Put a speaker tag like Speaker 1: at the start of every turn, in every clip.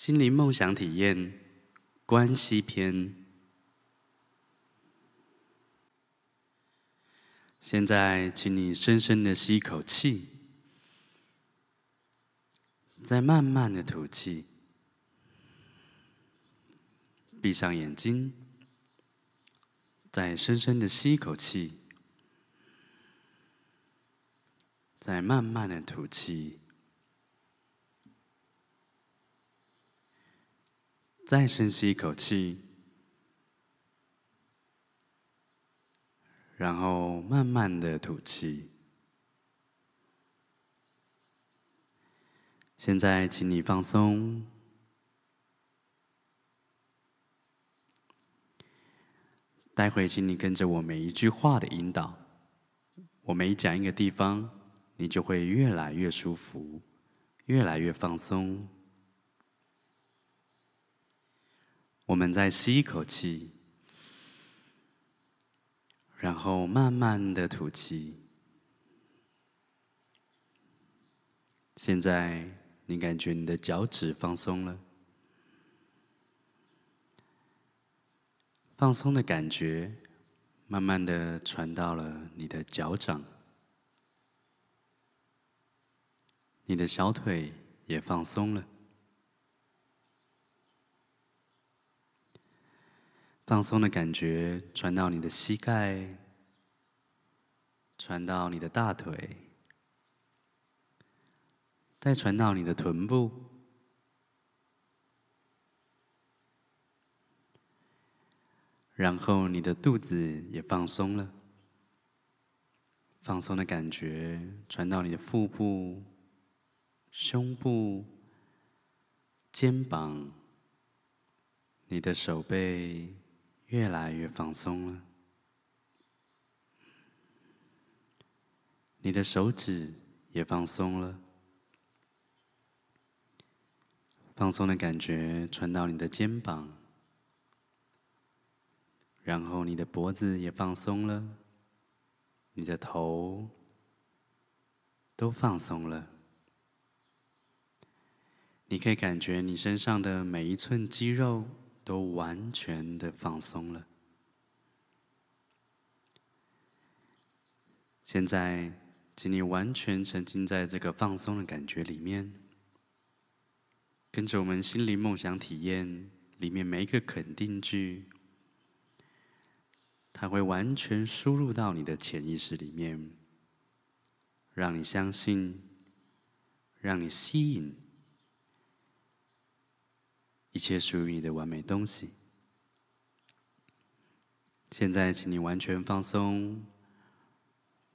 Speaker 1: 心灵梦想体验关系篇。现在，请你深深的吸一口气，再慢慢的吐气。闭上眼睛，再深深的吸一口气，再慢慢的吐气。再深吸一口气，然后慢慢的吐气。现在，请你放松。待会，请你跟着我每一句话的引导，我每讲一个地方，你就会越来越舒服，越来越放松。我们再吸一口气，然后慢慢的吐气。现在你感觉你的脚趾放松了，放松的感觉慢慢的传到了你的脚掌，你的小腿也放松了。放松的感觉传到你的膝盖，传到你的大腿，再传到你的臀部，然后你的肚子也放松了。放松的感觉传到你的腹部、胸部、肩膀、你的手背。越来越放松了，你的手指也放松了，放松的感觉传到你的肩膀，然后你的脖子也放松了，你的头都放松了，你可以感觉你身上的每一寸肌肉。都完全的放松了。现在，请你完全沉浸在这个放松的感觉里面，跟着我们心灵梦想体验里面每一个肯定句，它会完全输入到你的潜意识里面，让你相信，让你吸引。一切属于你的完美东西。现在，请你完全放松，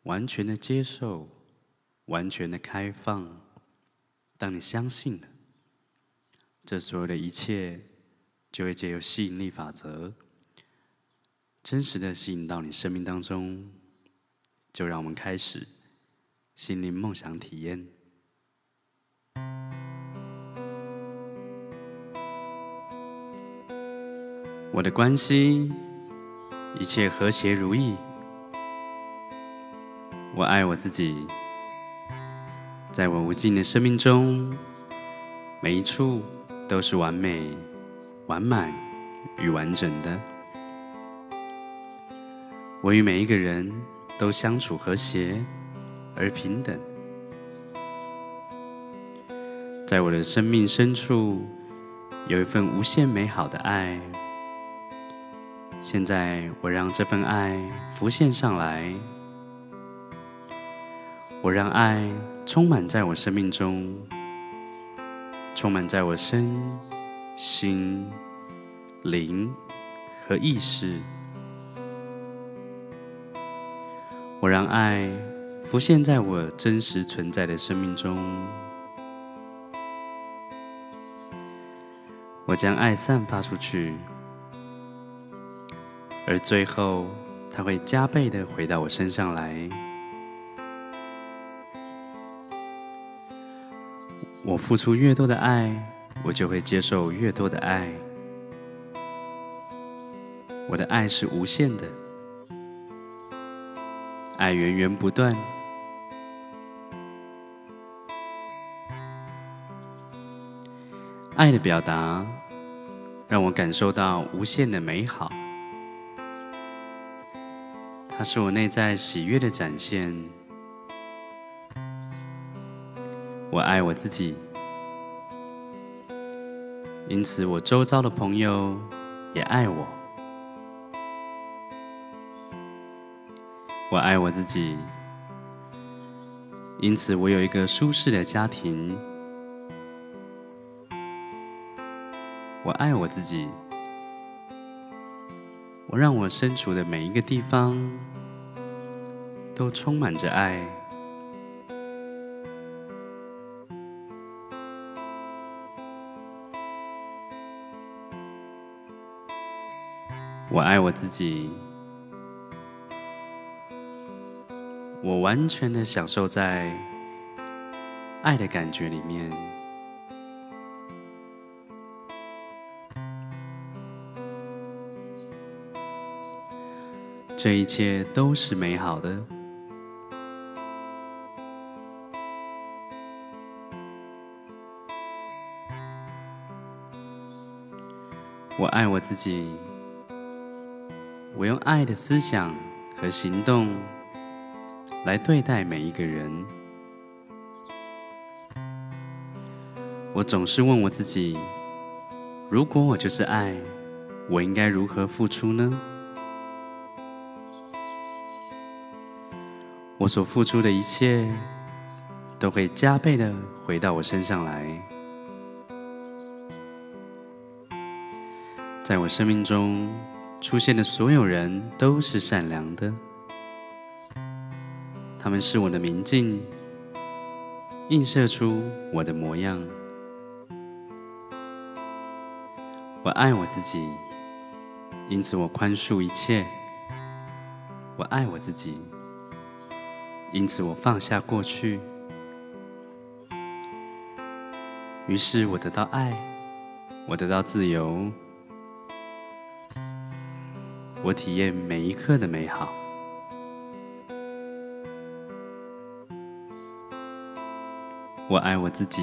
Speaker 1: 完全的接受，完全的开放。当你相信了，这所有的一切就会借由吸引力法则，真实的吸引到你生命当中。就让我们开始心灵梦想体验。我的关心一切和谐如意，我爱我自己，在我无尽的生命中，每一处都是完美、完满与完整的。我与每一个人都相处和谐而平等，在我的生命深处有一份无限美好的爱。现在，我让这份爱浮现上来，我让爱充满在我生命中，充满在我身心灵和意识。我让爱浮现在我真实存在的生命中，我将爱散发出去。而最后，它会加倍的回到我身上来。我付出越多的爱，我就会接受越多的爱。我的爱是无限的，爱源源不断。爱的表达让我感受到无限的美好，它是我内在喜悦的展现。我爱我自己，因此我周遭的朋友也爱我。我爱我自己，因此我有一个舒适的家庭。我爱我自己，让我身处的每一个地方都充满着爱。我爱我自己，我完全的享受在爱的感觉里面。这一切都是美好的。我爱我自己，我用爱的思想和行动来对待每一个人。我总是问我自己：如果我就是爱，我应该如何付出呢？我所付出的一切，都会加倍的回到我身上来。在我生命中出现的所有人都是善良的，他们是我的明镜，映射出我的模样。我爱我自己，因此我宽恕一切。我爱我自己。因此，我放下过去，于是我得到爱，我得到自由，我体验每一刻的美好。我爱我自己，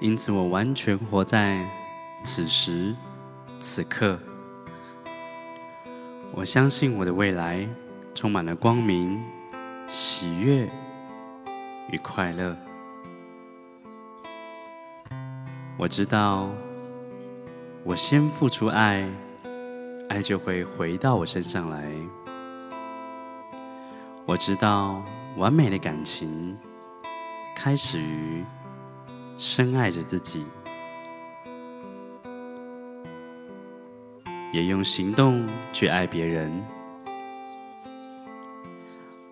Speaker 1: 因此我完全活在此时此刻。我相信我的未来充满了光明。喜悦与快乐，我知道，我先付出爱，爱就会回到我身上来。我知道，完美的感情开始于深爱着自己，也用行动去爱别人。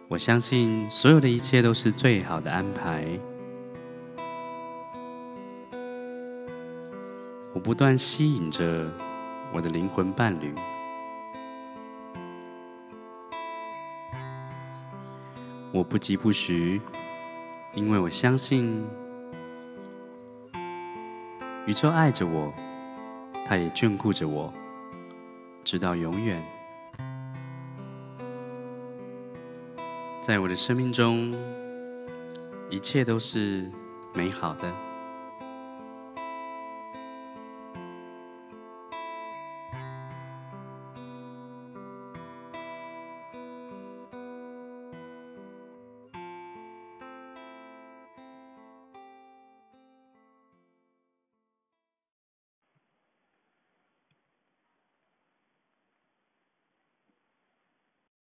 Speaker 1: 我相信所有的一切都是最好的安排。我不断吸引着我的灵魂伴侣。我不疾不徐，因为我相信宇宙爱着我，它也眷顾着我，直到永远。在我的生命中，一切都是美好的。